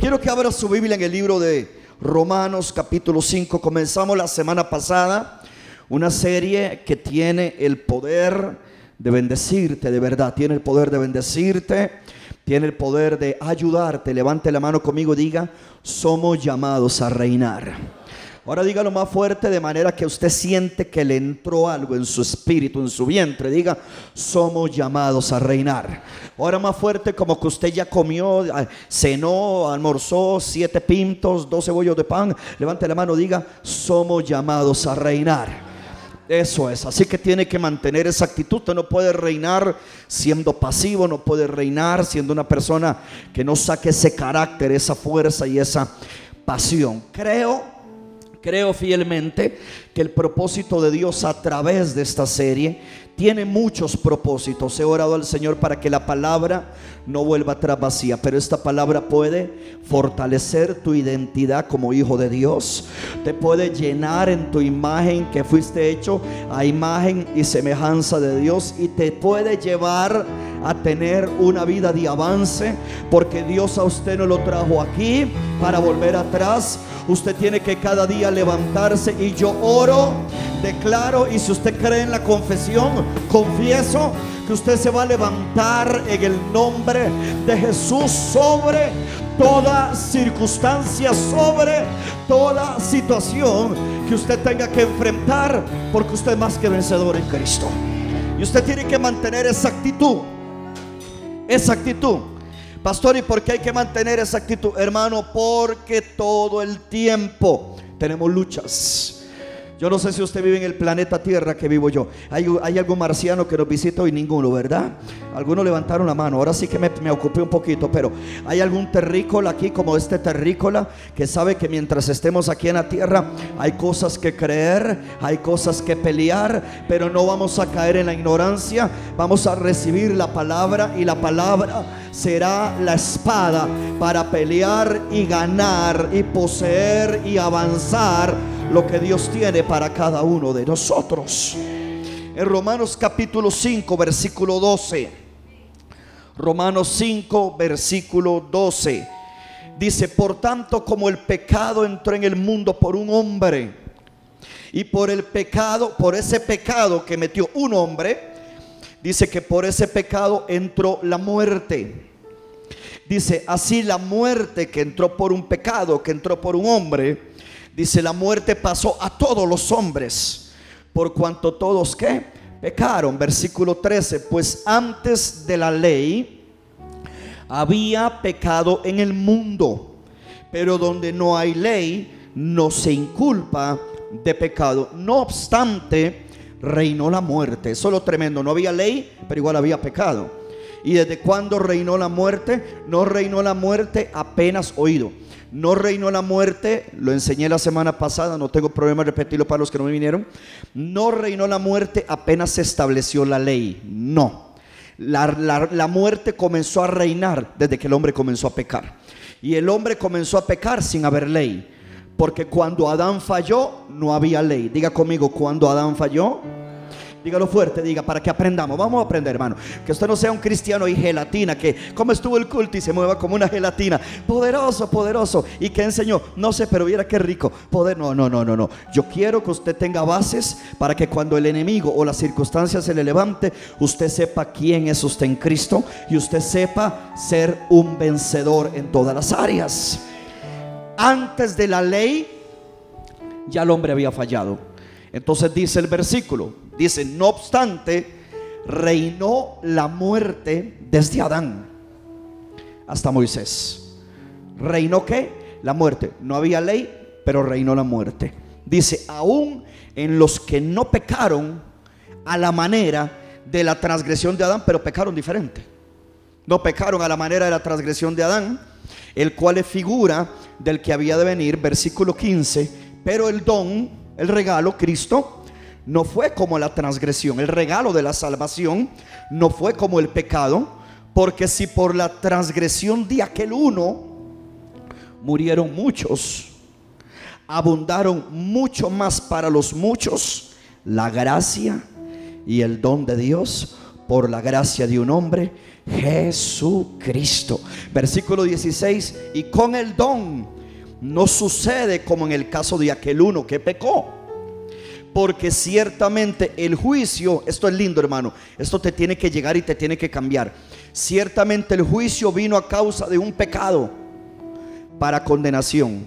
Quiero que abra su Biblia en el libro de Romanos capítulo 5. Comenzamos la semana pasada una serie que tiene el poder de bendecirte, de verdad. Tiene el poder de bendecirte, tiene el poder de ayudarte. Levante la mano conmigo diga, somos llamados a reinar. Ahora dígalo más fuerte de manera que usted siente que le entró algo en su espíritu, en su vientre. Diga, somos llamados a reinar. Ahora más fuerte como que usted ya comió, cenó, almorzó siete pintos, dos cebollos de pan. Levante la mano, diga, somos llamados a reinar. Eso es, así que tiene que mantener esa actitud. Usted no puede reinar siendo pasivo, no puede reinar siendo una persona que no saque ese carácter, esa fuerza y esa pasión. Creo Creo fielmente que el propósito de Dios a través de esta serie tiene muchos propósitos. He orado al Señor para que la palabra no vuelva atrás vacía, pero esta palabra puede fortalecer tu identidad como hijo de Dios. Te puede llenar en tu imagen que fuiste hecho a imagen y semejanza de Dios y te puede llevar a tener una vida de avance porque Dios a usted no lo trajo aquí para volver atrás. Usted tiene que cada día levantarse y yo oro, declaro y si usted cree en la confesión, confieso que usted se va a levantar en el nombre de Jesús sobre toda circunstancia, sobre toda situación que usted tenga que enfrentar, porque usted es más que vencedor en Cristo. Y usted tiene que mantener esa actitud, esa actitud. Pastor, ¿y por qué hay que mantener esa actitud? Hermano, porque todo el tiempo tenemos luchas yo no sé si usted vive en el planeta Tierra que vivo yo. ¿Hay, hay algún marciano que nos visita hoy? Ninguno, ¿verdad? Algunos levantaron la mano. Ahora sí que me, me ocupé un poquito, pero ¿hay algún terrícola aquí como este terrícola que sabe que mientras estemos aquí en la tierra hay cosas que creer, hay cosas que pelear, pero no vamos a caer en la ignorancia. Vamos a recibir la palabra y la palabra será la espada para pelear y ganar y poseer y avanzar lo que Dios tiene para cada uno de nosotros. En Romanos capítulo 5, versículo 12. Romanos 5, versículo 12. Dice, por tanto como el pecado entró en el mundo por un hombre, y por el pecado, por ese pecado que metió un hombre, dice que por ese pecado entró la muerte. Dice, así la muerte que entró por un pecado, que entró por un hombre, Dice, la muerte pasó a todos los hombres, por cuanto todos que pecaron. Versículo 13, pues antes de la ley había pecado en el mundo, pero donde no hay ley no se inculpa de pecado. No obstante, reinó la muerte. Eso es lo tremendo. No había ley, pero igual había pecado. ¿Y desde cuándo reinó la muerte? No reinó la muerte apenas oído. No reinó la muerte, lo enseñé la semana pasada, no tengo problema repetirlo para los que no me vinieron. No reinó la muerte apenas se estableció la ley. No. La, la muerte comenzó a reinar desde que el hombre comenzó a pecar. Y el hombre comenzó a pecar sin haber ley. Porque cuando Adán falló, no había ley. Diga conmigo, cuando Adán falló, Dígalo fuerte, diga, para que aprendamos. Vamos a aprender, hermano. Que usted no sea un cristiano y gelatina, que como estuvo el culto y se mueva como una gelatina. Poderoso, poderoso. ¿Y que enseñó? No sé, pero viera qué rico. Poder, no, no, no, no, no. Yo quiero que usted tenga bases para que cuando el enemigo o la circunstancia se le levante, usted sepa quién es usted en Cristo y usted sepa ser un vencedor en todas las áreas. Antes de la ley, ya el hombre había fallado. Entonces dice el versículo, Dice, no obstante, reinó la muerte desde Adán hasta Moisés. ¿Reinó qué? La muerte. No había ley, pero reinó la muerte. Dice, aún en los que no pecaron a la manera de la transgresión de Adán, pero pecaron diferente. No pecaron a la manera de la transgresión de Adán, el cual es figura del que había de venir, versículo 15, pero el don, el regalo, Cristo, no fue como la transgresión. El regalo de la salvación no fue como el pecado, porque si por la transgresión de aquel uno murieron muchos, abundaron mucho más para los muchos la gracia y el don de Dios por la gracia de un hombre, Jesucristo. Versículo 16, y con el don no sucede como en el caso de aquel uno que pecó. Porque ciertamente el juicio, esto es lindo hermano, esto te tiene que llegar y te tiene que cambiar. Ciertamente el juicio vino a causa de un pecado para condenación,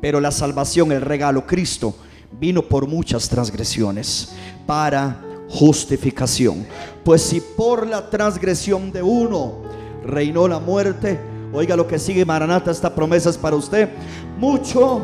pero la salvación, el regalo, Cristo, vino por muchas transgresiones para justificación. Pues si por la transgresión de uno reinó la muerte, oiga lo que sigue Maranata, esta promesa es para usted, mucho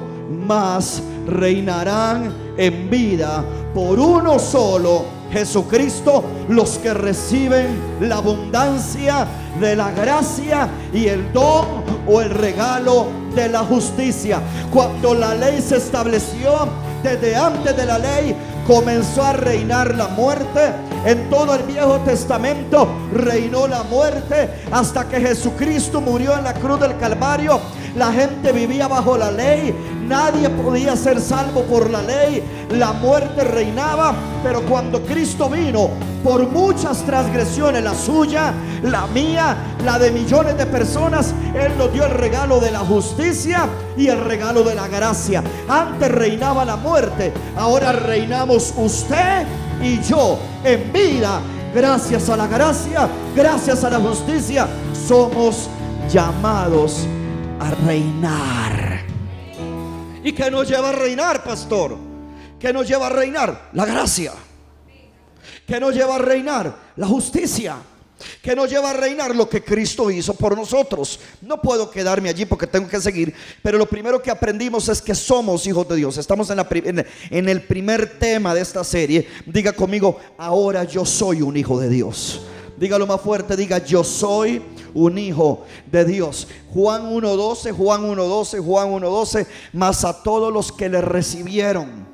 más reinarán en vida por uno solo, Jesucristo, los que reciben la abundancia de la gracia y el don o el regalo de la justicia. Cuando la ley se estableció, desde antes de la ley comenzó a reinar la muerte. En todo el Viejo Testamento reinó la muerte hasta que Jesucristo murió en la cruz del Calvario. La gente vivía bajo la ley, nadie podía ser salvo por la ley, la muerte reinaba, pero cuando Cristo vino, por muchas transgresiones, la suya, la mía, la de millones de personas, Él nos dio el regalo de la justicia y el regalo de la gracia. Antes reinaba la muerte, ahora reinamos usted y yo en vida. Gracias a la gracia, gracias a la justicia, somos llamados a reinar. ¿Y qué nos lleva a reinar, pastor? ¿Qué nos lleva a reinar? La gracia. ¿Qué nos lleva a reinar? La justicia. ¿Qué nos lleva a reinar lo que Cristo hizo por nosotros. No puedo quedarme allí porque tengo que seguir, pero lo primero que aprendimos es que somos hijos de Dios. Estamos en, la, en el primer tema de esta serie. Diga conmigo, ahora yo soy un hijo de Dios. Dígalo más fuerte, diga, yo soy un hijo de Dios. Juan 1.12, Juan 1.12, Juan 1.12, más a todos los que le recibieron.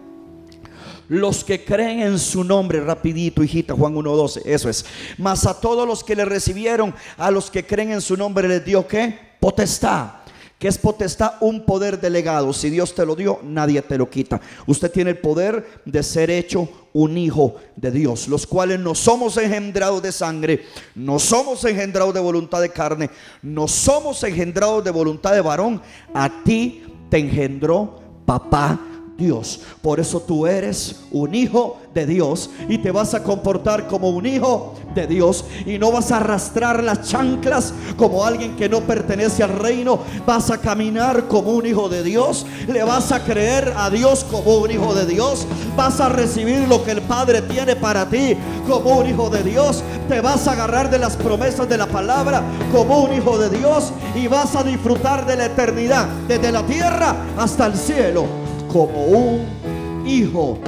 Los que creen en su nombre, rapidito, hijita, Juan 1.12, eso es. Más a todos los que le recibieron, a los que creen en su nombre, les dio que potestad que es potestad, un poder delegado. Si Dios te lo dio, nadie te lo quita. Usted tiene el poder de ser hecho un hijo de Dios, los cuales no somos engendrados de sangre, no somos engendrados de voluntad de carne, no somos engendrados de voluntad de varón. A ti te engendró papá Dios. Por eso tú eres un hijo de Dios y te vas a comportar como un hijo de Dios y no vas a arrastrar las chanclas como alguien que no pertenece al reino. Vas a caminar como un hijo de Dios. Le vas a creer a Dios como un hijo de Dios. Vas a recibir lo que el Padre tiene para ti como un hijo de Dios. Te vas a agarrar de las promesas de la palabra como un hijo de Dios y vas a disfrutar de la eternidad desde la tierra hasta el cielo como un hijo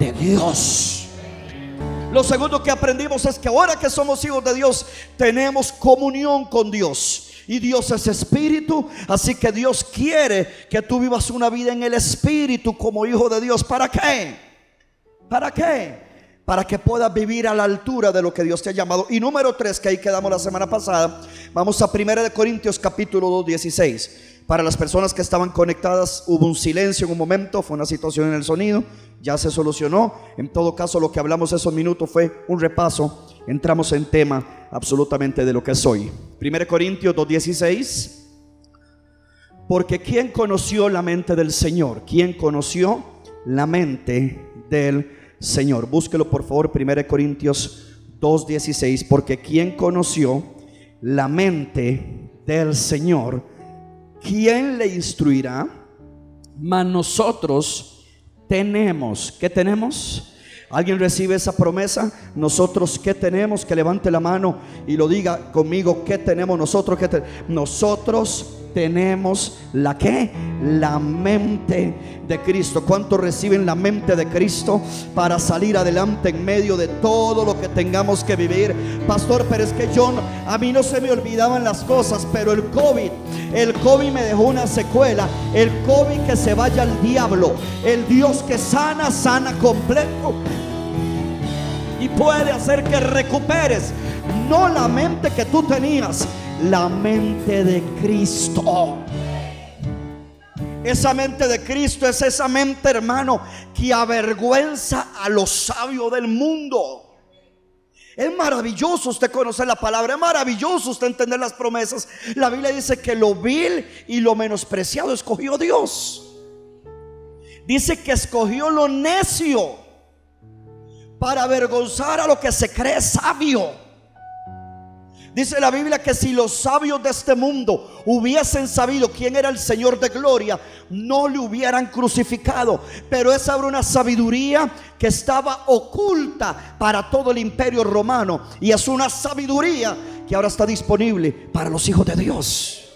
de Dios. Lo segundo que aprendimos es que ahora que somos hijos de Dios, tenemos comunión con Dios. Y Dios es espíritu, así que Dios quiere que tú vivas una vida en el espíritu como hijo de Dios. ¿Para qué? ¿Para qué? Para que puedas vivir a la altura de lo que Dios te ha llamado. Y número tres, que ahí quedamos la semana pasada, vamos a 1 de Corintios capítulo 2, 16. Para las personas que estaban conectadas hubo un silencio en un momento, fue una situación en el sonido, ya se solucionó. En todo caso, lo que hablamos esos minutos fue un repaso. Entramos en tema absolutamente de lo que soy. 1 Corintios 2.16. Porque ¿quién conoció la mente del Señor? ¿Quién conoció la mente del Señor? Búsquelo por favor, 1 Corintios 2.16. Porque ¿quién conoció la mente del Señor? ¿Quién le instruirá? Mas nosotros tenemos, ¿qué tenemos? ¿Alguien recibe esa promesa? Nosotros, ¿qué tenemos? Que levante la mano y lo diga conmigo, ¿qué tenemos nosotros? ¿Qué nosotros tenemos la que? La mente de Cristo. ¿Cuántos reciben la mente de Cristo para salir adelante en medio de todo lo que tengamos que vivir? Pastor, pero es que yo, a mí no se me olvidaban las cosas, pero el COVID, el COVID me dejó una secuela. El COVID que se vaya al diablo. El Dios que sana, sana completo. Y puede hacer que recuperes no la mente que tú tenías, la mente de Cristo. Esa mente de Cristo es esa mente, hermano, que avergüenza a los sabios del mundo. Es maravilloso usted conocer la palabra, es maravilloso usted entender las promesas. La Biblia dice que lo vil y lo menospreciado escogió Dios. Dice que escogió lo necio para avergonzar a lo que se cree sabio. Dice la Biblia que si los sabios de este mundo hubiesen sabido quién era el Señor de gloria, no le hubieran crucificado. Pero esa era una sabiduría que estaba oculta para todo el imperio romano. Y es una sabiduría que ahora está disponible para los hijos de Dios.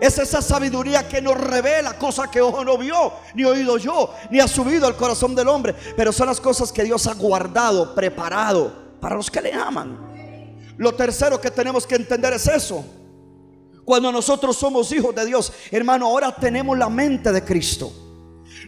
Es esa sabiduría que nos revela cosas que ojo no vio, ni oído yo, ni ha subido al corazón del hombre. Pero son las cosas que Dios ha guardado, preparado para los que le aman. Lo tercero que tenemos que entender es eso. Cuando nosotros somos hijos de Dios, hermano, ahora tenemos la mente de Cristo.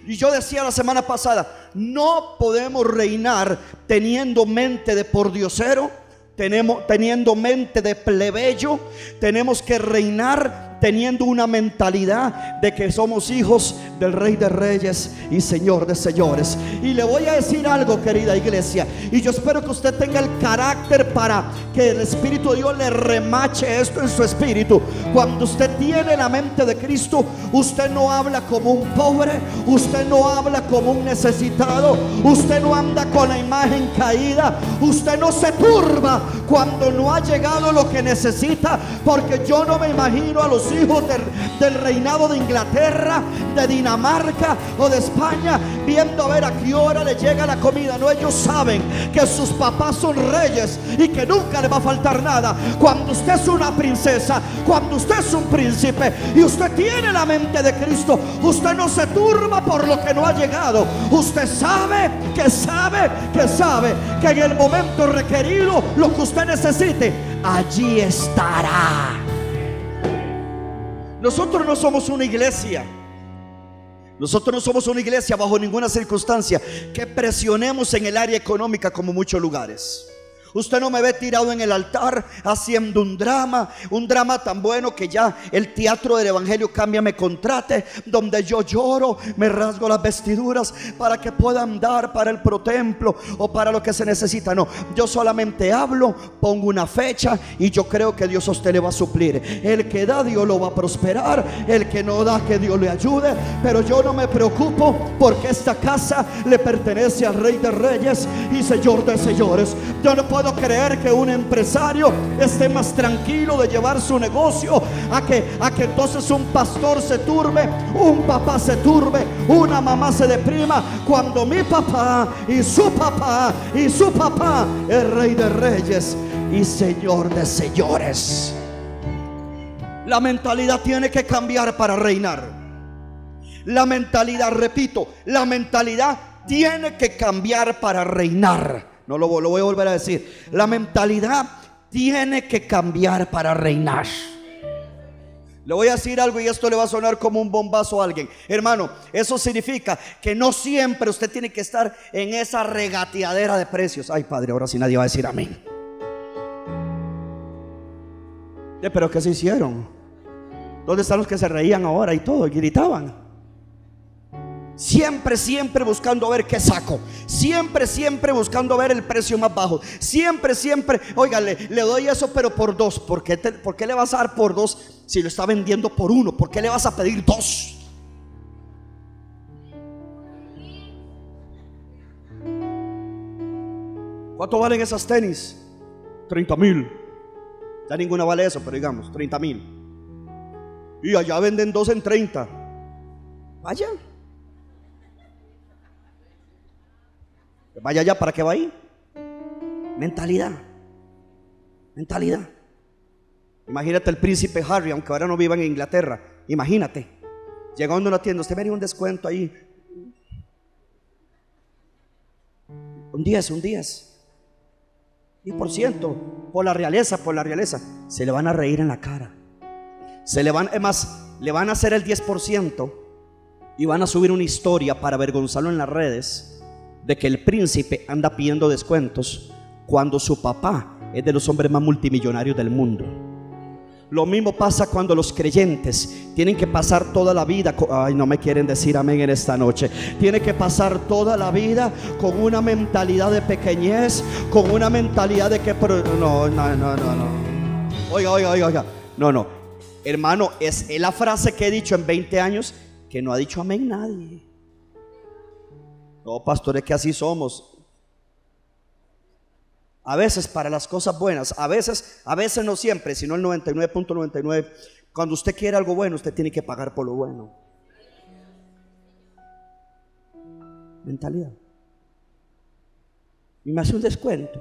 Y yo decía la semana pasada, no podemos reinar teniendo mente de pordiosero, tenemos, teniendo mente de plebeyo, tenemos que reinar teniendo una mentalidad de que somos hijos del Rey de Reyes y Señor de Señores. Y le voy a decir algo, querida iglesia, y yo espero que usted tenga el carácter para que el Espíritu de Dios le remache esto en su espíritu. Cuando usted tiene la mente de Cristo, usted no habla como un pobre, usted no habla como un necesitado, usted no anda con la imagen caída, usted no se turba cuando no ha llegado lo que necesita, porque yo no me imagino a los hijos del, reinado de Inglaterra, de Dinamarca o de España, viendo a ver a qué hora le llega la comida. No, ellos saben que sus papás son reyes y que nunca le va a faltar nada. Cuando usted es una princesa, cuando usted es un príncipe y usted tiene la mente de Cristo, usted no se turba por lo que no ha llegado. Usted sabe que sabe que sabe que en el momento requerido lo que usted necesite, allí estará. Nosotros no somos una iglesia. Nosotros no somos una iglesia bajo ninguna circunstancia que presionemos en el área económica como muchos lugares. Usted no me ve tirado en el altar haciendo un drama, un drama tan bueno que ya el teatro del Evangelio cambia, me contrate, donde yo lloro, me rasgo las vestiduras para que pueda andar para el protemplo o para lo que se necesita. No, yo solamente hablo, pongo una fecha y yo creo que Dios a usted le va a suplir. El que da, Dios lo va a prosperar. El que no da, que Dios le ayude. Pero yo no me preocupo porque esta casa le pertenece al Rey de Reyes y Señor de Señores. Yo no puedo puedo creer que un empresario esté más tranquilo de llevar su negocio a que, a que entonces un pastor se turbe, un papá se turbe, una mamá se deprima cuando mi papá y su papá y su papá es rey de reyes y señor de señores. La mentalidad tiene que cambiar para reinar. La mentalidad, repito, la mentalidad tiene que cambiar para reinar. No lo, voy a volver a decir. La mentalidad tiene que cambiar para reinar. Le voy a decir algo y esto le va a sonar como un bombazo a alguien. Hermano, eso significa que no siempre usted tiene que estar en esa regateadera de precios. Ay, padre, ahora sí nadie va a decir amén. Eh, pero ¿qué se hicieron? ¿Dónde están los que se reían ahora y todo y gritaban? Siempre, siempre buscando ver qué saco. Siempre, siempre buscando ver el precio más bajo. Siempre, siempre, óigale, le doy eso, pero por dos. ¿Por qué, ¿Por qué le vas a dar por dos si lo está vendiendo por uno? ¿Por qué le vas a pedir dos? ¿Cuánto valen esas tenis? 30 mil. Ya ninguna vale eso, pero digamos, 30 mil. Y allá venden dos en 30. Vaya. Vaya allá, ¿para qué va ahí? Mentalidad. Mentalidad. Imagínate el príncipe Harry, aunque ahora no viva en Inglaterra. Imagínate. Llegando a una tienda, usted vería un descuento ahí. Un 10, un 10. Y por ciento, por la realeza, por la realeza. Se le van a reír en la cara. Se le van, es más, le van a hacer el 10% y van a subir una historia para avergonzarlo en las redes de que el príncipe anda pidiendo descuentos cuando su papá es de los hombres más multimillonarios del mundo. Lo mismo pasa cuando los creyentes tienen que pasar toda la vida, ay, no me quieren decir amén en esta noche. Tiene que pasar toda la vida con una mentalidad de pequeñez, con una mentalidad de que no, no, no, no, no. Oiga, oiga, oiga, oiga. No, no. Hermano, es la frase que he dicho en 20 años que no ha dicho amén nadie. No, pastores, que así somos. A veces para las cosas buenas, a veces, a veces no siempre, sino el 99.99. Cuando usted quiere algo bueno, usted tiene que pagar por lo bueno. Mentalidad. Y me hace un descuento.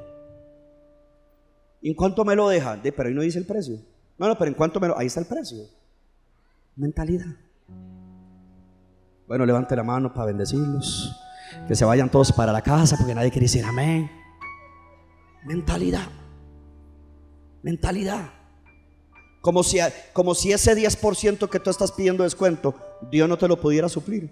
¿Y en cuánto me lo deja? De, pero ahí no dice el precio. No, no, pero en cuánto me lo. Ahí está el precio. Mentalidad. Bueno, levante la mano para bendecirlos. Que se vayan todos para la casa porque nadie quiere decir amén. Mentalidad. Mentalidad. Como si, como si ese 10% que tú estás pidiendo descuento, Dios no te lo pudiera suplir.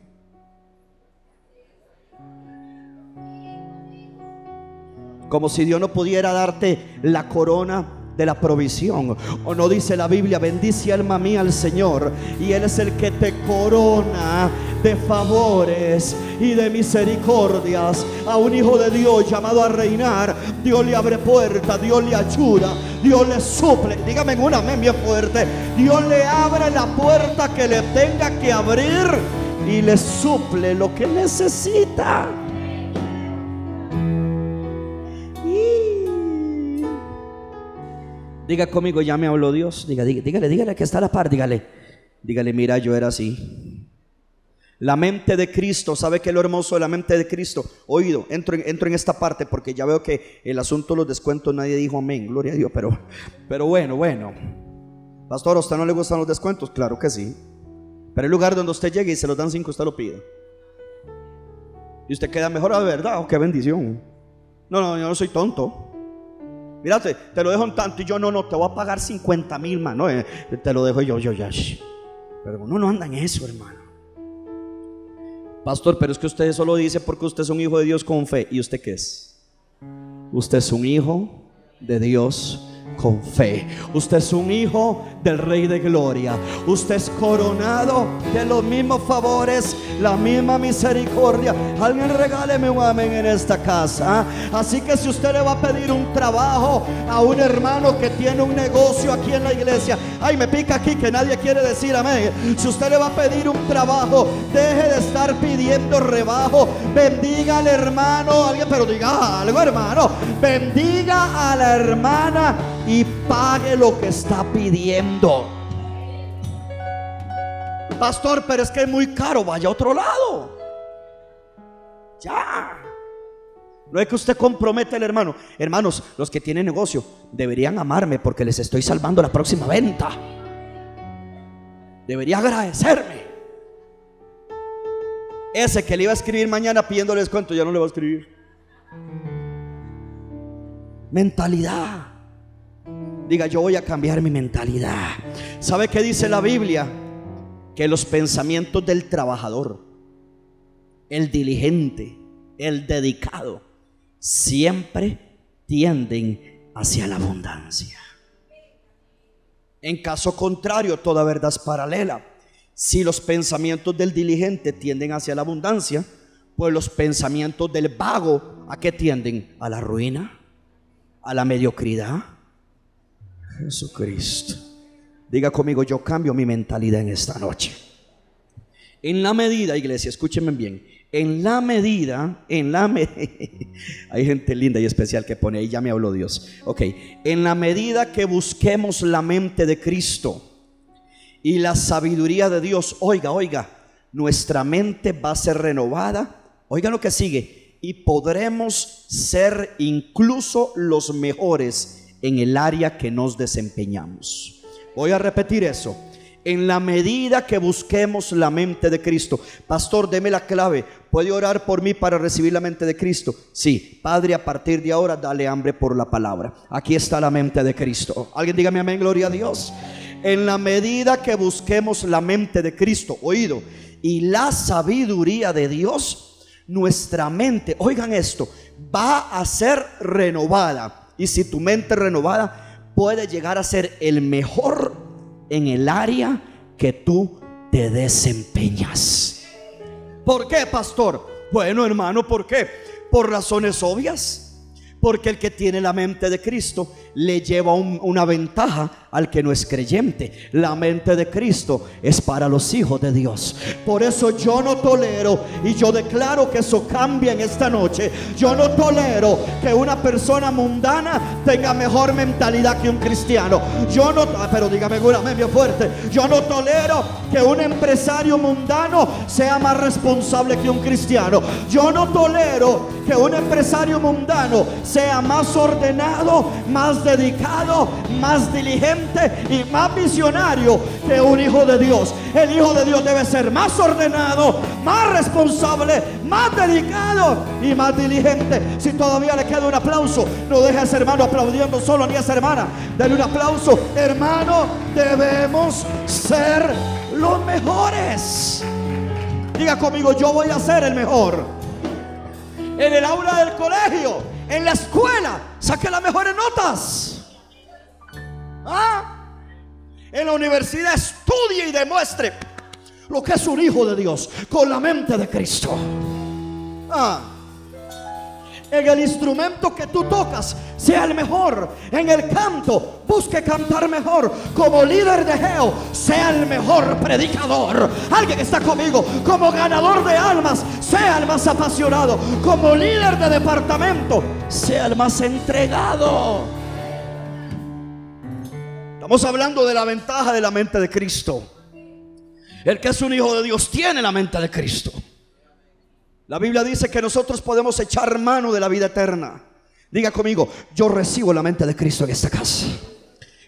Como si Dios no pudiera darte la corona de la provisión. O no dice la Biblia, bendice alma mía al Señor. Y Él es el que te corona de favores y de misericordias. A un hijo de Dios llamado a reinar, Dios le abre puertas, Dios le ayuda, Dios le suple. Dígame en una amén bien fuerte. Dios le abre la puerta que le tenga que abrir y le suple lo que necesita. Diga conmigo, ya me habló Dios. Diga, dígale, dígale que está la par, dígale. Dígale, mira, yo era así. La mente de Cristo, ¿sabe qué es lo hermoso de la mente de Cristo? Oído, entro en, esta parte porque ya veo que el asunto de los descuentos nadie dijo amén, gloria a Dios, pero, pero bueno, bueno. Pastor, ¿a usted no le gustan los descuentos? Claro que sí. Pero el lugar donde usted llegue y se los dan cinco, usted lo pide. Y usted queda mejor, a verdad, oh, qué bendición. No, no, yo no soy tonto. Mírate, te lo dejo en tanto y yo no, no, te voy a pagar 50 mil más. No, eh, te lo dejo yo, yo ya. Pero uno no anda en eso, hermano. Pastor, pero es que usted eso lo dice porque usted es un hijo de Dios con fe. ¿Y usted qué es? Usted es un hijo de Dios con fe. Usted es un hijo del Rey de Gloria. Usted es coronado de los mismos favores, la misma misericordia. Alguien regáleme un amén en esta casa. Así que si usted le va a pedir un trabajo a un hermano que tiene un negocio aquí en la iglesia, ay, me pica aquí que nadie quiere decir amén. Si usted le va a pedir un trabajo, deje de estar pidiendo rebajo. Bendiga al hermano, alguien, pero diga algo, hermano. Bendiga a la hermana y pague lo que está pidiendo. Pastor, pero es que es muy caro, vaya a otro lado. Ya. No es que usted compromete al hermano. Hermanos, los que tienen negocio deberían amarme porque les estoy salvando la próxima venta. Debería agradecerme. Ese que le iba a escribir mañana pidiéndoles cuento, ya no le va a escribir. Mentalidad. Diga, yo voy a cambiar mi mentalidad. ¿Sabe qué dice la Biblia? Que los pensamientos del trabajador, el diligente, el dedicado, siempre tienden hacia la abundancia. En caso contrario, toda verdad es paralela. Si los pensamientos del diligente tienden hacia la abundancia, pues los pensamientos del vago, ¿a qué tienden? A la ruina, a la mediocridad, Jesucristo. Diga conmigo, yo cambio mi mentalidad en esta noche. En la medida, iglesia, escúchenme bien, en la medida, en la medida, hay gente linda y especial que pone ahí, ya me habló Dios. Ok, en la medida que busquemos la mente de Cristo y la sabiduría de Dios, oiga, oiga, nuestra mente va a ser renovada. Oiga lo que sigue, y podremos ser incluso los mejores en el área que nos desempeñamos. Voy a repetir eso. En la medida que busquemos la mente de Cristo. Pastor, deme la clave. ¿Puede orar por mí para recibir la mente de Cristo? Sí. Padre, a partir de ahora, dale hambre por la palabra. Aquí está la mente de Cristo. Alguien dígame amén, gloria a Dios. En la medida que busquemos la mente de Cristo, oído, y la sabiduría de Dios, nuestra mente, oigan esto, va a ser renovada y si tu mente renovada puede llegar a ser el mejor en el área que tú te desempeñas. ¿Por qué, pastor? Bueno, hermano, ¿por qué? Por razones obvias. Porque el que tiene la mente de Cristo le lleva una ventaja al que no es creyente. La mente de Cristo es para los hijos de Dios. Por eso yo no tolero y yo declaro que eso cambia en esta noche. Yo no tolero que una persona mundana tenga mejor mentalidad que un cristiano. Yo no, ah, pero dígame una media fuerte. Yo no tolero que un empresario mundano sea más responsable que un cristiano. Yo no tolero que un empresario mundano sea más ordenado, más dedicado, más diligente y más visionario que un hijo de Dios. El hijo de Dios debe ser más ordenado, más responsable, más dedicado y más diligente. Si todavía le queda un aplauso, no deje a ese hermano aplaudiendo solo ni a esa hermana. Dale un aplauso. Hermano, debemos ser los mejores. Diga conmigo, yo voy a ser el mejor. En el aula del colegio en la escuela saque las mejores notas. ¿Ah? En la universidad estudie y demuestre lo que es un hijo de Dios con la mente de Cristo. Ah en el instrumento que tú tocas sea el mejor. En el canto, busque cantar mejor. Como líder de Geo, sea el mejor predicador. Alguien está conmigo. Como ganador de almas, sea el más apasionado. Como líder de departamento, sea el más entregado. Estamos hablando de la ventaja de la mente de Cristo. El que es un hijo de Dios tiene la mente de Cristo. La Biblia dice que nosotros podemos echar mano de la vida eterna. Diga conmigo, yo recibo la mente de Cristo en esta casa.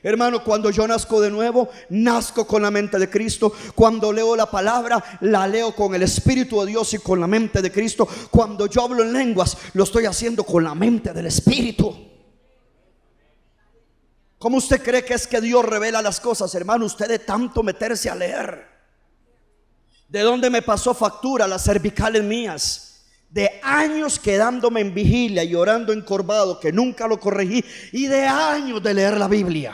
Hermano, cuando yo nazco de nuevo, nazco con la mente de Cristo. Cuando leo la palabra, la leo con el Espíritu de Dios y con la mente de Cristo. Cuando yo hablo en lenguas, lo estoy haciendo con la mente del Espíritu. ¿Cómo usted cree que es que Dios revela las cosas, hermano? Usted de tanto meterse a leer. ¿De dónde me pasó factura las cervicales mías? De años quedándome en vigilia y orando encorvado que nunca lo corregí y de años de leer la Biblia.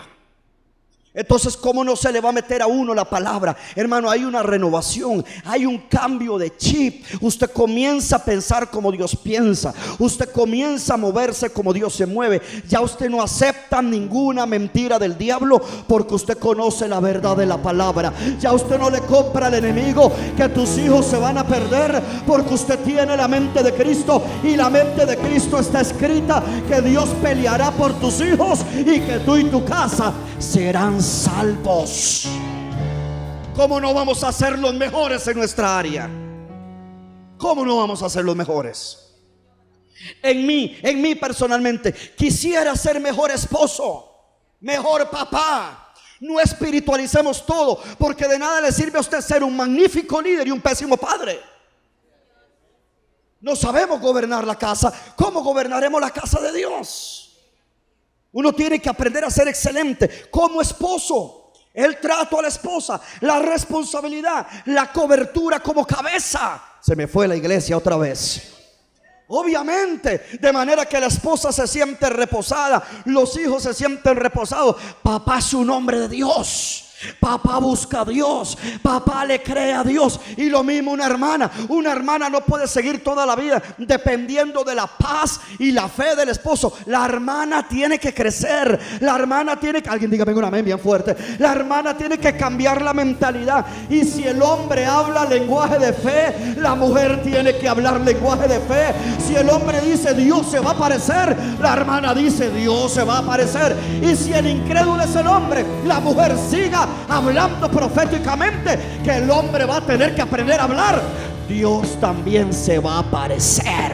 Entonces, ¿cómo no se le va a meter a uno la palabra? Hermano, hay una renovación, hay un cambio de chip. Usted comienza a pensar como Dios piensa. Usted comienza a moverse como Dios se mueve. Ya usted no acepta ninguna mentira del diablo porque usted conoce la verdad de la palabra. Ya usted no le compra al enemigo que tus hijos se van a perder porque usted tiene la mente de Cristo y la mente de Cristo está escrita que Dios peleará por tus hijos y que tú y tu casa serán salvos. ¿Cómo no vamos a ser los mejores en nuestra área? ¿Cómo no vamos a ser los mejores? En mí, en mí personalmente, quisiera ser mejor esposo, mejor papá. No espiritualicemos todo, porque de nada le sirve a usted ser un magnífico líder y un pésimo padre. No sabemos gobernar la casa. ¿Cómo gobernaremos la casa de Dios? Uno tiene que aprender a ser excelente como esposo. El trato a la esposa, la responsabilidad, la cobertura como cabeza. Se me fue la iglesia otra vez. Obviamente, de manera que la esposa se siente reposada, los hijos se sienten reposados. Papá es un hombre de Dios. Papá busca a Dios, papá le cree a Dios. Y lo mismo una hermana. Una hermana no puede seguir toda la vida dependiendo de la paz y la fe del esposo. La hermana tiene que crecer. La hermana tiene que, alguien dígame una amén bien fuerte. La hermana tiene que cambiar la mentalidad. Y si el hombre habla lenguaje de fe, la mujer tiene que hablar lenguaje de fe. Si el hombre dice Dios se va a aparecer, la hermana dice Dios se va a aparecer. Y si el incrédulo es el hombre, la mujer siga hablando proféticamente que el hombre va a tener que aprender a hablar, Dios también se va a aparecer.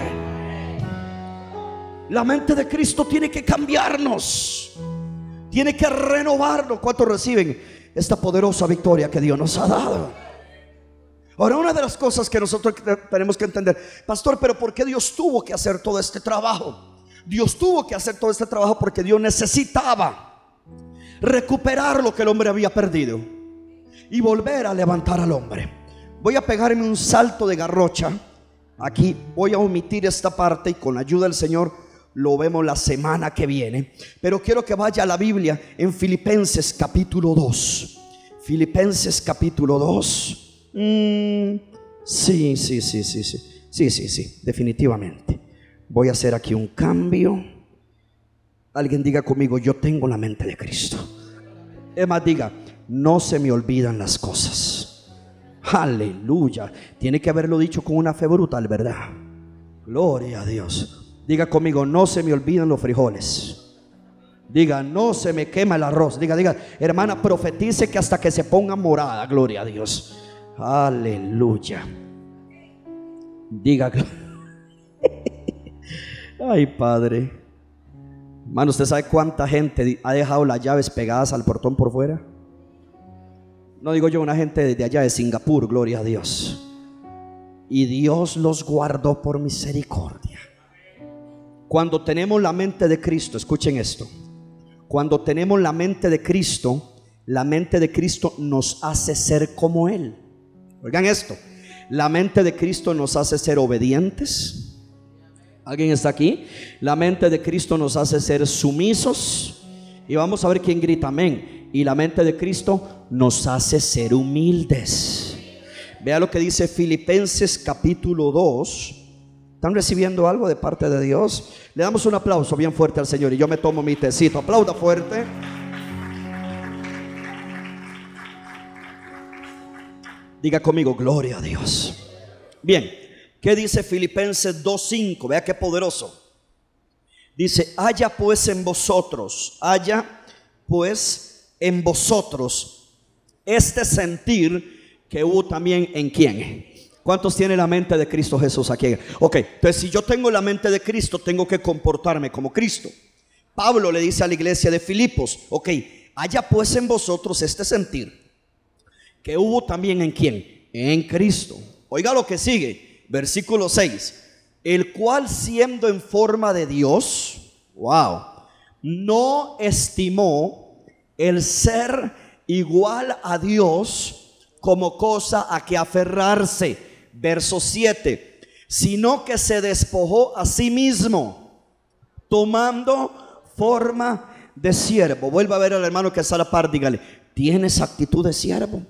La mente de Cristo tiene que cambiarnos. Tiene que renovarnos. ¿Cuántos reciben esta poderosa victoria que Dios nos ha dado? Ahora, una de las cosas que nosotros tenemos que entender, pastor, pero ¿por qué Dios tuvo que hacer todo este trabajo? Dios tuvo que hacer todo este trabajo porque Dios necesitaba recuperar lo que el hombre había perdido y volver a levantar al hombre. Voy a pegarme un salto de garrocha. Aquí voy a omitir esta parte y con la ayuda del Señor lo vemos la semana que viene. Pero quiero que vaya a la Biblia en Filipenses capítulo 2. Filipenses capítulo 2. Mm, sí, sí, sí, sí, sí. Sí, sí, sí, definitivamente. Voy a hacer aquí un cambio. Alguien diga conmigo, yo tengo la mente de Cristo. Es más, diga, no se me olvidan las cosas. Aleluya. Tiene que haberlo dicho con una fe brutal, ¿verdad? Gloria a Dios. Diga conmigo, no se me olvidan los frijoles. Diga, no se me quema el arroz. Diga, diga, hermana, profetice que hasta que se ponga morada. Gloria a Dios. Aleluya. Diga, ay Padre. Hermano, ¿usted sabe cuánta gente ha dejado las llaves pegadas al portón por fuera? No digo yo una gente desde allá de Singapur, gloria a Dios. Y Dios los guardó por misericordia. Cuando tenemos la mente de Cristo, escuchen esto. Cuando tenemos la mente de Cristo, la mente de Cristo nos hace ser como Él. Oigan esto. La mente de Cristo nos hace ser obedientes. ¿Alguien está aquí? La mente de Cristo nos hace ser sumisos. Y vamos a ver quién grita amén. Y la mente de Cristo nos hace ser humildes. Vea lo que dice Filipenses capítulo 2. ¿Están recibiendo algo de parte de Dios? Le damos un aplauso bien fuerte al Señor y yo me tomo mi tecito. Aplauda fuerte. Diga conmigo, gloria a Dios. Bien, ¿qué dice Filipenses 2.5? Vea qué poderoso. Dice, haya pues en vosotros, haya pues en vosotros este sentir que hubo también en quién. ¿Cuántos tiene la mente de Cristo Jesús aquí? Ok, entonces si yo tengo la mente de Cristo, tengo que comportarme como Cristo. Pablo le dice a la iglesia de Filipos, ok, haya pues en vosotros este sentir que hubo también en quién? En Cristo. Oiga lo que sigue, versículo 6. El cual siendo en forma de Dios, wow, no estimó el ser igual a Dios como cosa a que aferrarse. Verso 7. Sino que se despojó a sí mismo, tomando forma de siervo. Vuelva a ver al hermano que está a la par, dígale, ¿tienes actitud de siervo?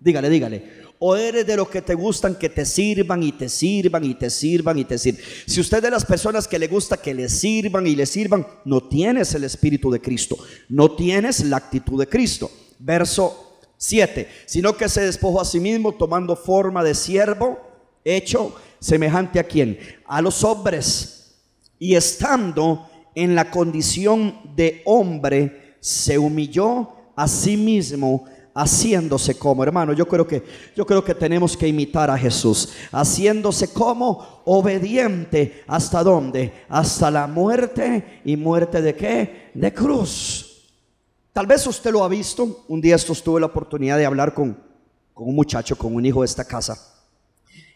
Dígale, dígale. O eres de los que te gustan que te sirvan y te sirvan y te sirvan y te sirvan. Si usted es de las personas que le gusta que le sirvan y le sirvan, no tienes el Espíritu de Cristo. No tienes la actitud de Cristo. Verso 7. Sino que se despojó a sí mismo tomando forma de siervo, hecho semejante a quien? A los hombres. Y estando en la condición de hombre, se humilló a sí mismo haciéndose como, hermano, yo creo que yo creo que tenemos que imitar a Jesús, haciéndose como obediente hasta dónde? Hasta la muerte y muerte de qué? De cruz. Tal vez usted lo ha visto, un día esto tuve la oportunidad de hablar con, con un muchacho, con un hijo de esta casa.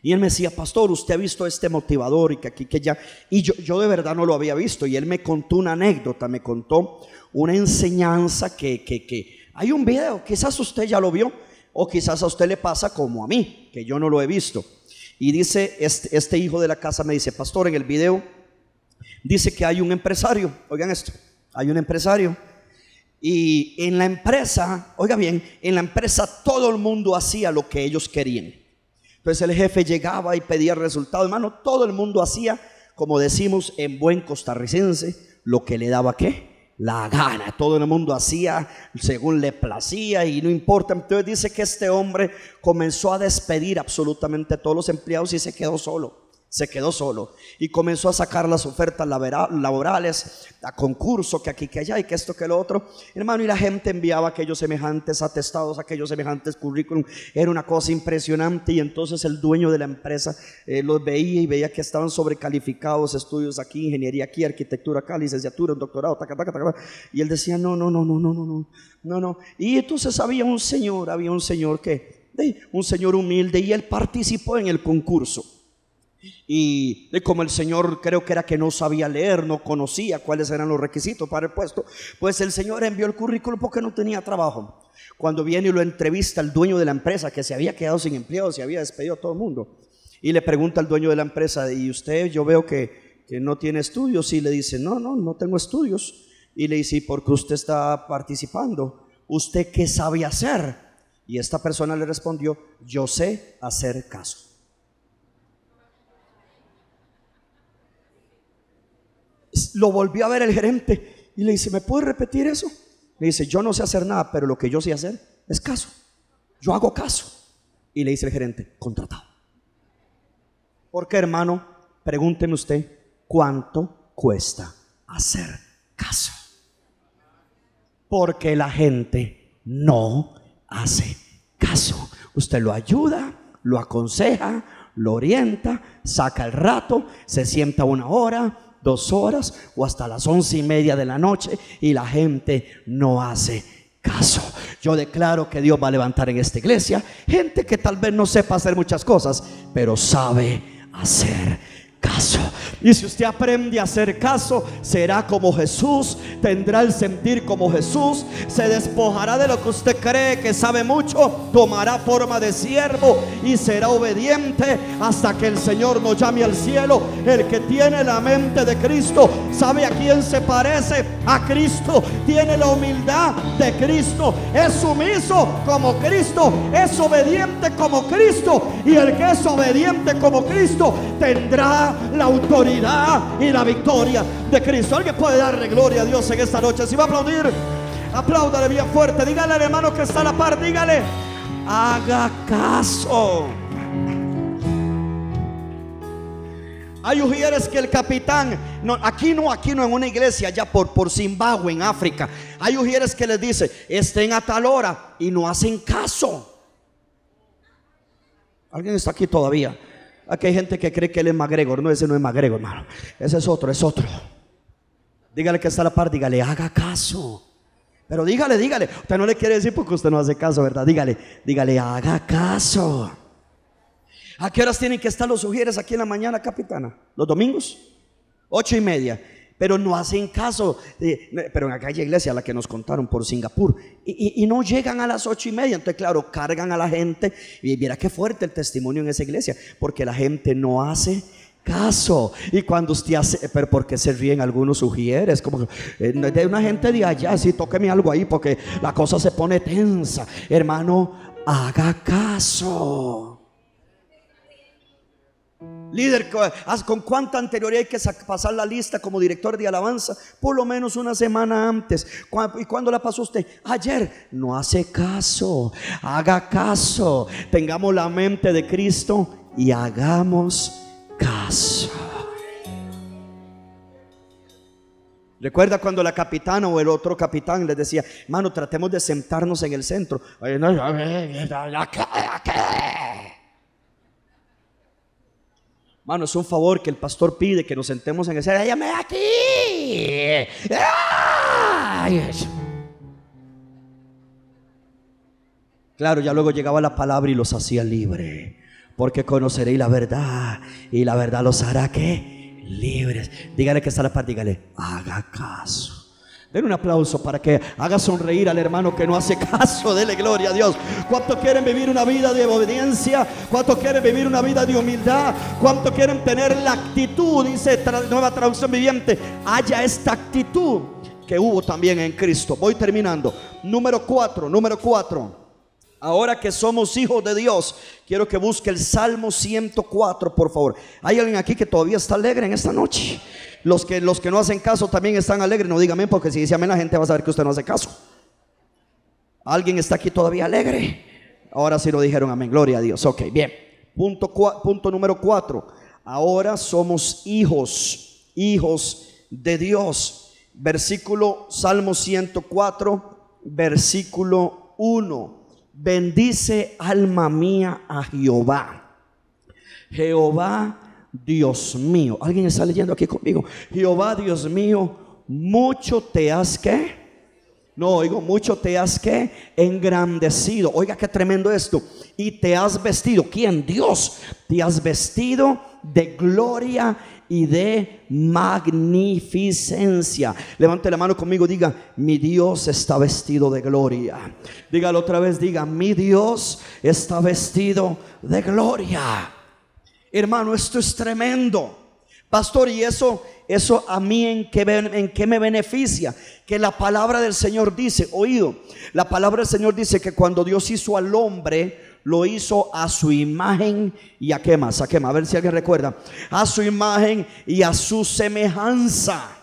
Y él me decía, pastor, usted ha visto este motivador y que aquí, que ya. Y yo, yo de verdad no lo había visto. Y él me contó una anécdota, me contó una enseñanza que, que, que hay un video, quizás usted ya lo vio o quizás a usted le pasa como a mí, que yo no lo he visto. Y dice, este, este hijo de la casa me dice, pastor, en el video dice que hay un empresario, oigan esto, hay un empresario. Y en la empresa, oiga bien, en la empresa todo el mundo hacía lo que ellos querían. Entonces el jefe llegaba y pedía resultado. Hermano, todo el mundo hacía, como decimos en buen costarricense, lo que le daba qué? La gana. Todo el mundo hacía según le placía y no importa. Entonces dice que este hombre comenzó a despedir absolutamente a todos los empleados y se quedó solo se quedó solo y comenzó a sacar las ofertas laborales a concurso, que aquí, que allá y que esto, que lo otro. Hermano, y la gente enviaba aquellos semejantes atestados, aquellos semejantes currículum. Era una cosa impresionante y entonces el dueño de la empresa eh, los veía y veía que estaban sobrecalificados, estudios aquí, ingeniería aquí, arquitectura acá, licenciatura, un doctorado, y él decía, no, no, no, no, no, no, no, no, no. Y entonces había un señor, había un señor que, un señor humilde y él participó en el concurso. Y como el Señor creo que era que no sabía leer, no conocía cuáles eran los requisitos para el puesto, pues el Señor envió el currículum porque no tenía trabajo. Cuando viene y lo entrevista el dueño de la empresa que se había quedado sin empleo, se había despedido a todo el mundo, y le pregunta al dueño de la empresa, ¿y usted yo veo que, que no tiene estudios? Y le dice, no, no, no tengo estudios. Y le dice, ¿y por qué usted está participando? ¿Usted qué sabe hacer? Y esta persona le respondió, yo sé hacer caso. Lo volvió a ver el gerente y le dice, ¿me puede repetir eso? Le dice, yo no sé hacer nada, pero lo que yo sé hacer es caso. Yo hago caso. Y le dice el gerente, contratado. Porque hermano, pregúnteme usted, ¿cuánto cuesta hacer caso? Porque la gente no hace caso. Usted lo ayuda, lo aconseja, lo orienta, saca el rato, se sienta una hora, dos horas o hasta las once y media de la noche y la gente no hace caso. Yo declaro que Dios va a levantar en esta iglesia gente que tal vez no sepa hacer muchas cosas, pero sabe hacer caso. Y si usted aprende a hacer caso, será como Jesús, tendrá el sentir como Jesús, se despojará de lo que usted cree que sabe mucho, tomará forma de siervo y será obediente hasta que el Señor nos llame al cielo. El que tiene la mente de Cristo, sabe a quién se parece, a Cristo, tiene la humildad de Cristo, es sumiso como Cristo, es obediente como Cristo y el que es obediente como Cristo tendrá la autoridad y la victoria de Cristo. Alguien puede darle gloria a Dios en esta noche. Si va a aplaudir, apláudale bien fuerte. Dígale al hermano que está a la par, dígale, haga caso. Hay ujieres que el capitán, no, aquí no, aquí no en una iglesia, allá por, por Zimbabue, en África. Hay ujieres que les dice, estén a tal hora y no hacen caso. ¿Alguien está aquí todavía? Aquí hay gente que cree que él es MacGregor. No, ese no es MacGregor, hermano. Ese es otro, es otro. Dígale que está a la par, dígale, haga caso. Pero dígale, dígale. Usted no le quiere decir porque usted no hace caso, ¿verdad? Dígale, dígale, haga caso. ¿A qué horas tienen que estar los sugieres aquí en la mañana, capitana? ¿Los domingos? Ocho y media pero no hacen caso. pero en aquella iglesia, la que nos contaron por Singapur, y, no llegan a las ocho y media. Entonces, claro, cargan a la gente. Y mira qué fuerte el testimonio en esa iglesia, porque la gente no hace caso. Y cuando usted hace, pero porque se ríen algunos sugieres, como eh, de una gente de allá, sí, tóqueme algo ahí, porque la cosa se pone tensa. Hermano, haga caso. Líder, ¿con cuánta anterioridad hay que pasar la lista como director de alabanza? Por lo menos una semana antes. ¿Y cuándo la pasó usted? Ayer. No hace caso. Haga caso. Tengamos la mente de Cristo y hagamos caso. Recuerda cuando la capitana o el otro capitán les decía, mano, tratemos de sentarnos en el centro. Mano, es un favor que el pastor pide que nos sentemos en el. ¡Llame aquí! Claro, ya luego llegaba la palabra y los hacía libre. Porque conoceréis la verdad y la verdad los hará que libres. Dígale que está la parte, dígale, haga caso. Den un aplauso para que haga sonreír al hermano que no hace caso. Dele gloria a Dios. ¿Cuántos quieren vivir una vida de obediencia? ¿Cuántos quieren vivir una vida de humildad? ¿Cuántos quieren tener la actitud? Dice nueva traducción viviente. Haya esta actitud que hubo también en Cristo. Voy terminando. Número cuatro, número cuatro. Ahora que somos hijos de Dios, quiero que busque el Salmo 104, por favor. ¿Hay alguien aquí que todavía está alegre en esta noche? Los que, los que no hacen caso también están alegres. No dígame porque si dice amén la gente va a saber que usted no hace caso. ¿Alguien está aquí todavía alegre? Ahora sí lo dijeron amén. Gloria a Dios. Ok, bien. Punto, punto número cuatro. Ahora somos hijos, hijos de Dios. Versículo Salmo 104, versículo 1. Bendice alma mía a Jehová. Jehová Dios mío. ¿Alguien está leyendo aquí conmigo? Jehová, Dios mío, mucho te has que. No, oigo, mucho te has que engrandecido. Oiga, qué tremendo esto. Y te has vestido. ¿Quién? Dios. Te has vestido de gloria y de magnificencia. Levante la mano conmigo, diga, mi Dios está vestido de gloria. Dígalo otra vez, diga, mi Dios está vestido de gloria. Hermano, esto es tremendo. Pastor, y eso, eso a mí en qué, en qué me beneficia? Que la palabra del Señor dice, oído, la palabra del Señor dice que cuando Dios hizo al hombre, lo hizo a su imagen y a qué más, a qué más, a ver si alguien recuerda, a su imagen y a su semejanza.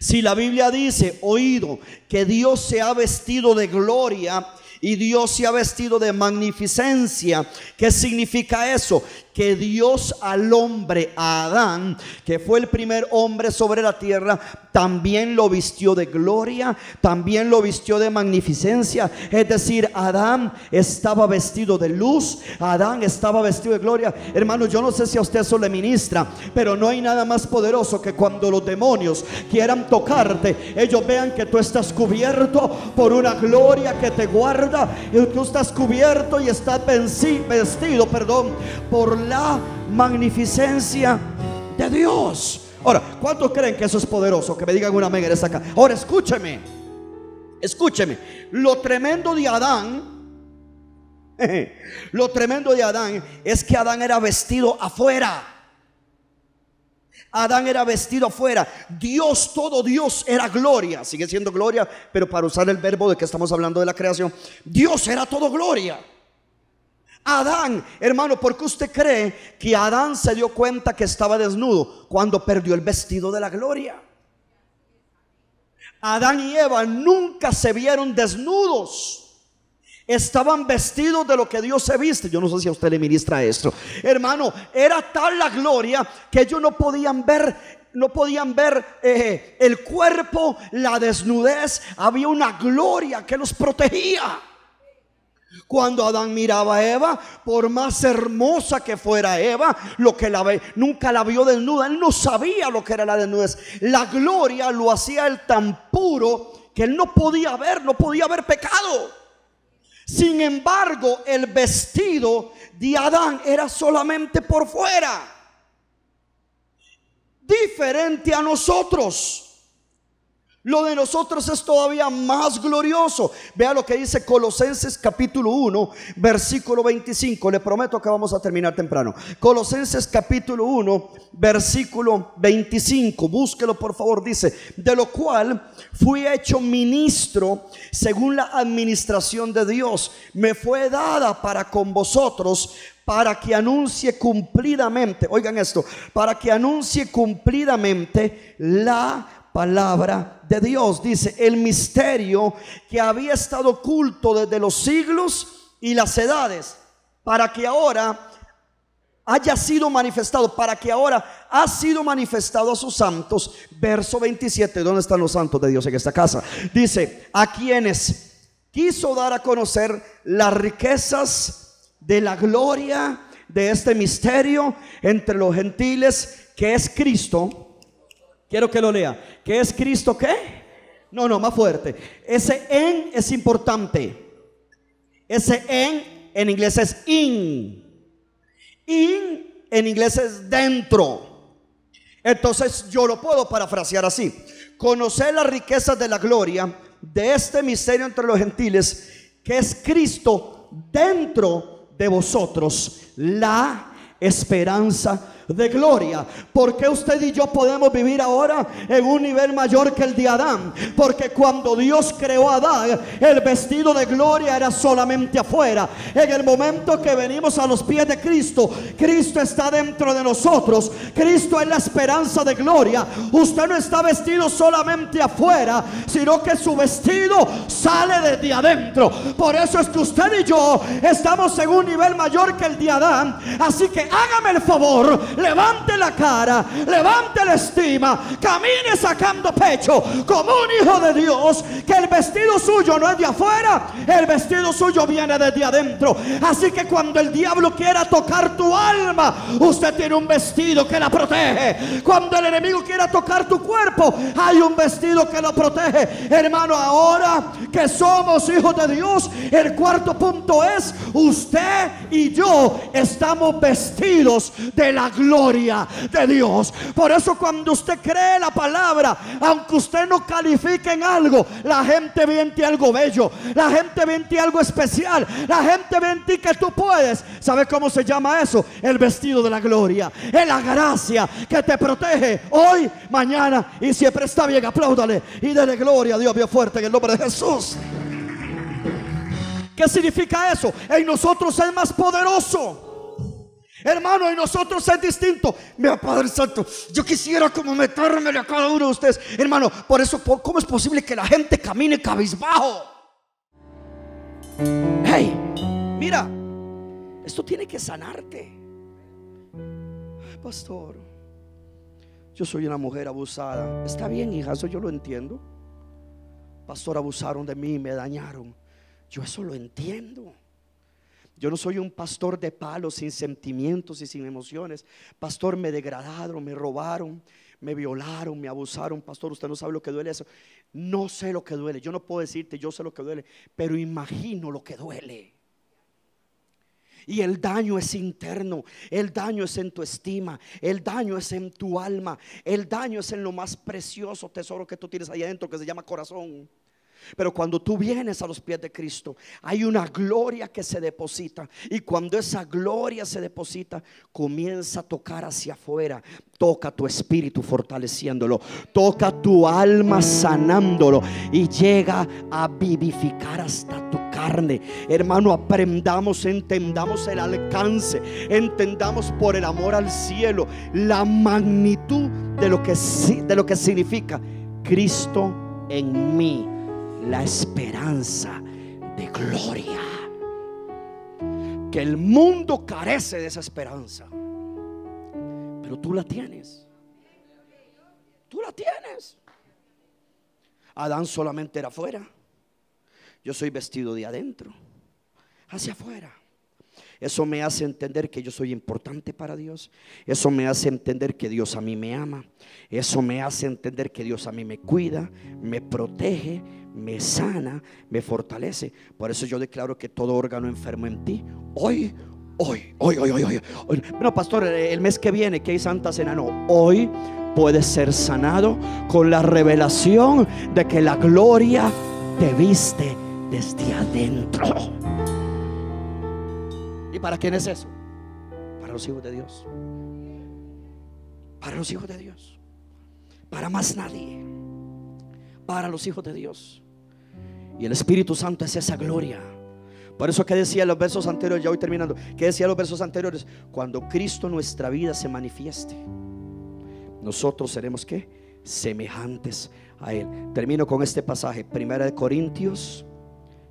Si la Biblia dice, oído, que Dios se ha vestido de gloria y Dios se ha vestido de magnificencia, ¿qué significa eso? Que Dios al hombre, a Adán, que fue el primer hombre sobre la tierra, también lo vistió de gloria, también lo vistió de magnificencia. Es decir, Adán estaba vestido de luz, Adán estaba vestido de gloria. Hermano, yo no sé si a usted eso le ministra, pero no hay nada más poderoso que cuando los demonios quieran tocarte, ellos vean que tú estás cubierto por una gloria que te guarda, y tú estás cubierto y estás vestido, perdón, por la magnificencia de Dios. Ahora, ¿cuántos creen que eso es poderoso? Que me digan una en acá. Ahora, escúcheme. Escúcheme. Lo tremendo de Adán, lo tremendo de Adán es que Adán era vestido afuera. Adán era vestido afuera. Dios, todo Dios era gloria. Sigue siendo gloria, pero para usar el verbo de que estamos hablando de la creación, Dios era todo gloria. Adán, hermano, ¿por qué usted cree que Adán se dio cuenta que estaba desnudo cuando perdió el vestido de la gloria? Adán y Eva nunca se vieron desnudos. Estaban vestidos de lo que Dios se viste. Yo no sé si a usted le ministra esto. Hermano, era tal la gloria que ellos no podían ver no podían ver eh, el cuerpo, la desnudez. Había una gloria que los protegía. Cuando Adán miraba a Eva, por más hermosa que fuera Eva, lo que la ve, nunca la vio desnuda, él no sabía lo que era la desnudez. La gloria lo hacía él tan puro que él no podía ver, no podía haber pecado. Sin embargo, el vestido de Adán era solamente por fuera, diferente a nosotros. Lo de nosotros es todavía más glorioso. Vea lo que dice Colosenses capítulo 1, versículo 25. Le prometo que vamos a terminar temprano. Colosenses capítulo 1, versículo 25. Búsquelo por favor. Dice, de lo cual fui hecho ministro según la administración de Dios. Me fue dada para con vosotros para que anuncie cumplidamente, oigan esto, para que anuncie cumplidamente la palabra de Dios. Dice, el misterio que había estado oculto desde los siglos y las edades, para que ahora haya sido manifestado, para que ahora ha sido manifestado a sus santos. Verso 27, ¿dónde están los santos de Dios en esta casa? Dice, a quienes quiso dar a conocer las riquezas de la gloria de este misterio entre los gentiles, que es Cristo Quiero que lo lea. ¿Qué es Cristo qué? No, no, más fuerte. Ese en es importante. Ese en en inglés es in. In en inglés es dentro. Entonces yo lo puedo parafrasear así. Conocer las riquezas de la gloria de este misterio entre los gentiles, que es Cristo dentro de vosotros, la esperanza de gloria. Porque usted y yo podemos vivir ahora en un nivel mayor que el de Adán? Porque cuando Dios creó a Adán, el vestido de gloria era solamente afuera. En el momento que venimos a los pies de Cristo, Cristo está dentro de nosotros. Cristo es la esperanza de gloria. Usted no está vestido solamente afuera, sino que su vestido sale desde adentro. Por eso es que usted y yo estamos en un nivel mayor que el de Adán. Así que hágame el favor levante la cara, levante la estima, camine sacando pecho como un hijo de Dios, que el vestido suyo no es de afuera, el vestido suyo viene desde adentro. Así que cuando el diablo quiera tocar tu alma, usted tiene un vestido que la protege. Cuando el enemigo quiera tocar tu cuerpo, hay un vestido que lo protege. Hermano, ahora que somos hijos de Dios, el cuarto punto es, usted y yo estamos vestidos de la gloria gloria de Dios. Por eso cuando usted cree la palabra, aunque usted no califique en algo, la gente ve en ti algo bello, la gente ve en ti algo especial, la gente ve en ti que tú puedes. ¿Sabe cómo se llama eso? El vestido de la gloria, es la gracia que te protege hoy, mañana y siempre está bien. Apláudale y dele gloria a Dios bien fuerte en el nombre de Jesús. ¿Qué significa eso? En nosotros es más poderoso. Hermano, en nosotros es distinto. Mira, Padre Santo, yo quisiera como metérmele a cada uno de ustedes. Hermano, por eso, ¿cómo es posible que la gente camine cabizbajo? Hey, mira, esto tiene que sanarte. Pastor, yo soy una mujer abusada. Está bien, hija, eso yo lo entiendo. Pastor, abusaron de mí, me dañaron. Yo eso lo entiendo. Yo no soy un pastor de palos sin sentimientos y sin emociones. Pastor, me degradaron, me robaron, me violaron, me abusaron. Pastor, usted no sabe lo que duele eso. No sé lo que duele. Yo no puedo decirte, yo sé lo que duele, pero imagino lo que duele. Y el daño es interno, el daño es en tu estima, el daño es en tu alma, el daño es en lo más precioso tesoro que tú tienes ahí adentro que se llama corazón. Pero cuando tú vienes a los pies de Cristo, hay una gloria que se deposita. Y cuando esa gloria se deposita, comienza a tocar hacia afuera. Toca tu espíritu fortaleciéndolo. Toca tu alma sanándolo. Y llega a vivificar hasta tu carne. Hermano, aprendamos, entendamos el alcance. Entendamos por el amor al cielo la magnitud de lo que, de lo que significa Cristo en mí la esperanza de gloria. Que el mundo carece de esa esperanza. Pero tú la tienes. Tú la tienes. Adán solamente era afuera. Yo soy vestido de adentro, hacia afuera. Eso me hace entender que yo soy importante para Dios. Eso me hace entender que Dios a mí me ama. Eso me hace entender que Dios a mí me cuida, me protege, me sana, me fortalece. Por eso yo declaro que todo órgano enfermo en ti, hoy, hoy, hoy, hoy, hoy, hoy. Bueno, pastor, el mes que viene, que hay Santa Cena, no, hoy puede ser sanado con la revelación de que la gloria te viste desde adentro. ¿Y para quién es eso? Para los hijos de Dios. Para los hijos de Dios. Para más nadie. Para los hijos de Dios. Y el Espíritu Santo es esa gloria. Por eso que decía los versos anteriores, ya voy terminando, que decía los versos anteriores, cuando Cristo nuestra vida se manifieste, nosotros seremos que semejantes a Él. Termino con este pasaje, Primera de Corintios,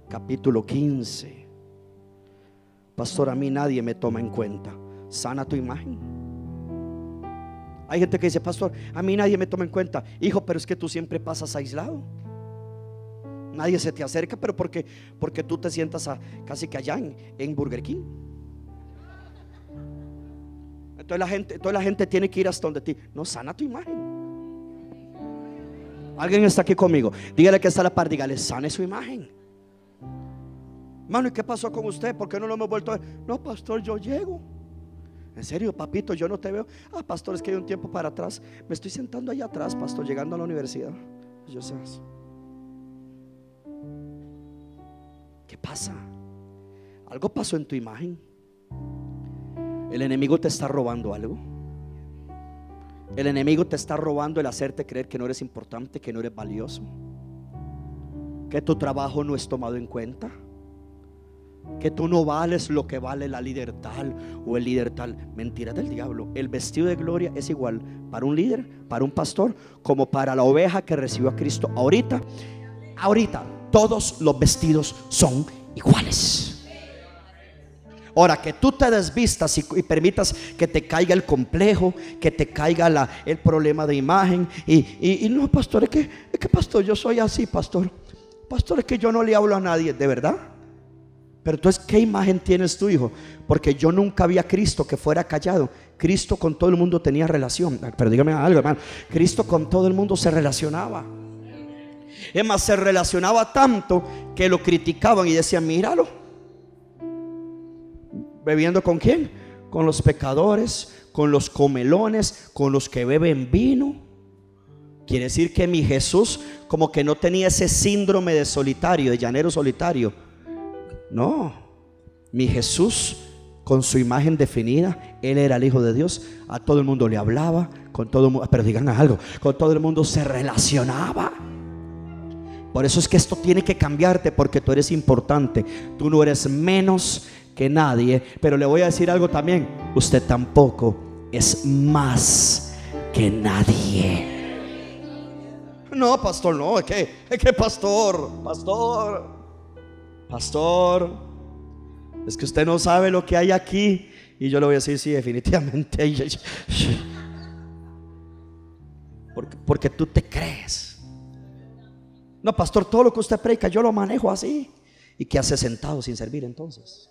capítulo 15. Pastor, a mí nadie me toma en cuenta. Sana tu imagen. Hay gente que dice, pastor, a mí nadie me toma en cuenta. Hijo, pero es que tú siempre pasas aislado. Nadie se te acerca, pero porque, porque tú te sientas casi que allá en, Burger King. Entonces la, gente, toda la gente tiene que ir hasta donde ti. No, sana tu imagen. Alguien está aquí conmigo. Dígale que está a la par, dígale, sane su imagen. Mano, ¿y qué pasó con usted? ¿Por qué no lo hemos vuelto a ver? No, pastor, yo llego. En serio, papito, yo no te veo. Ah, pastor, es que hay un tiempo para atrás. Me estoy sentando allá atrás, pastor, llegando a la universidad. Yo sé. ¿Qué pasa? Algo pasó en tu imagen. El enemigo te está robando algo. El enemigo te está robando el hacerte creer que no eres importante, que no eres valioso. Que tu trabajo no es tomado en cuenta. Que tú no vales lo que vale la líder tal o el líder tal. Mentira del diablo. El vestido de gloria es igual para un líder, para un pastor, como para la oveja que recibió a Cristo. Ahorita, ahorita, todos los vestidos son iguales. Ahora, que tú te desvistas y, permitas que te caiga el complejo, que te caiga el problema de imagen. Y, no, pastor, es que, es que, pastor, yo soy así, pastor. Pastor, es que yo no le hablo a nadie, ¿de verdad? Pero entonces, ¿qué imagen tienes tu hijo? Porque yo nunca vi a Cristo que fuera callado. Cristo con todo el mundo tenía relación. Pero dígame algo, hermano. Cristo con todo el mundo se relacionaba. Es más, se relacionaba tanto que lo criticaban y decían, míralo. ¿Bebiendo con quién? Con los pecadores, con los comelones, con los que beben vino. Quiere decir que mi Jesús como que no tenía ese síndrome de solitario, de llanero solitario. No, mi Jesús con su imagen definida, Él era el Hijo de Dios, a todo el mundo le hablaba, con todo el mundo, pero digan algo, con todo el mundo se relacionaba. Por eso es que esto tiene que cambiarte porque tú eres importante, tú no eres menos que nadie, pero le voy a decir algo también, usted tampoco es más que nadie. No, pastor, no, es que, pastor, pastor, pastor, es que usted no sabe lo que hay aquí. Y yo le voy a decir, sí, definitivamente. Porque tú te crees. No, pastor, todo lo que usted predica, yo lo manejo así. ¿Y qué hace sentado sin servir entonces?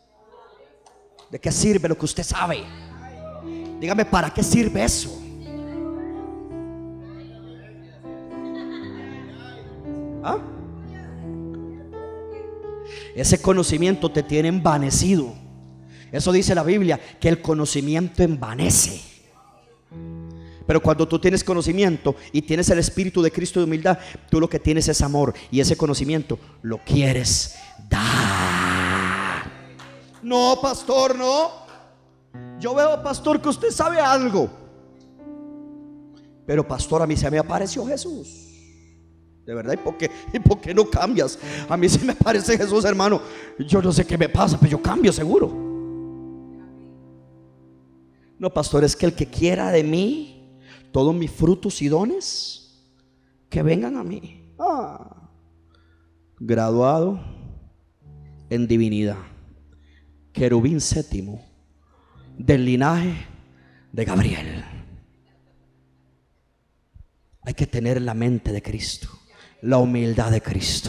¿De qué sirve lo que usted sabe? Dígame, ¿para qué sirve eso? ¿Ah? Ese conocimiento te tiene envanecido. Eso dice la Biblia, que el conocimiento envanece. Pero cuando tú tienes conocimiento y tienes el Espíritu de Cristo de humildad, tú lo que tienes es amor y ese conocimiento lo quieres dar. No, pastor, no. Yo veo, pastor, que usted sabe algo. Pero, pastor, a mí se me apareció Jesús. De verdad, ¿y por, qué, ¿y no cambias? A mí se me aparece Jesús, hermano. Yo no sé qué me pasa, pero yo cambio seguro. No, pastor, es que el que quiera de mí, todos mis frutos y dones, que vengan a mí. Ah. Graduado en divinidad, querubín séptimo, del linaje de Gabriel. Hay que tener la mente de Cristo, la humildad de Cristo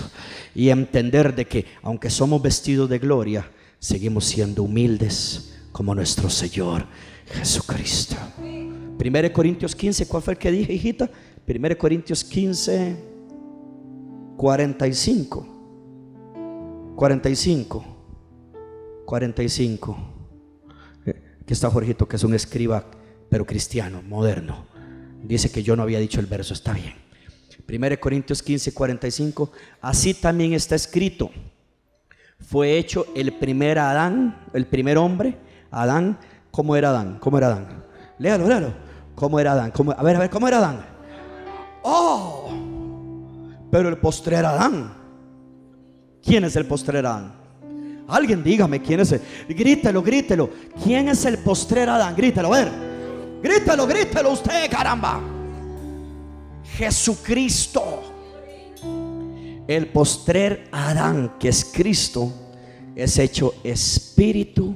y entender de que aunque somos vestidos de gloria, seguimos siendo humildes como nuestro Señor Jesucristo. 1 Corintios 15, ¿cuál fue el que dije, hijita? 1 Corintios 15, 45. 45. 45. Aquí está Jorgito, que es un escriba, pero cristiano, moderno. Dice que yo no había dicho el verso, está bien. 1 Corintios 15, 45. Así también está escrito. Fue hecho el primer Adán, el primer hombre, Adán. ¿Cómo era Adán? ¿Cómo era Adán? Léalo, léalo. ¿Cómo era Adán? a ver, a ver, ¿cómo era Adán? Oh, pero el postrer Adán. ¿Quién es el postrer Adán? Alguien dígame quién es. El? Grítelo, grítelo. ¿Quién es el postrer Adán? Grítelo, a ver. Grítelo, grítelo usted, caramba. Jesucristo. El postrer Adán, que es Cristo, es hecho espíritu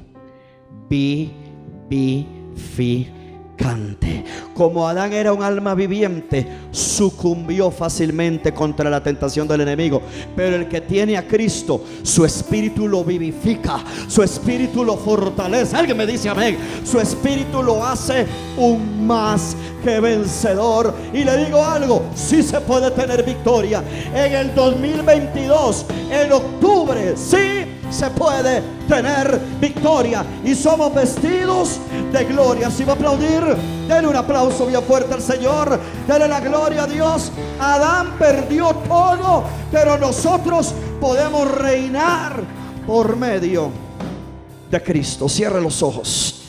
vivificante como Adán era un alma viviente, sucumbió fácilmente contra la tentación del enemigo. Pero el que tiene a Cristo, su espíritu lo vivifica, su espíritu lo fortalece. Alguien me dice amén. Su espíritu lo hace un más que vencedor. Y le digo algo, si se puede tener victoria. En el 2022, en octubre, sí se puede tener victoria y somos vestidos de gloria. Si va a aplaudir, denle un aplauso bien fuerte al Señor, denle la gloria a Dios. Adán perdió todo, pero nosotros podemos reinar por medio de Cristo. Cierre los ojos.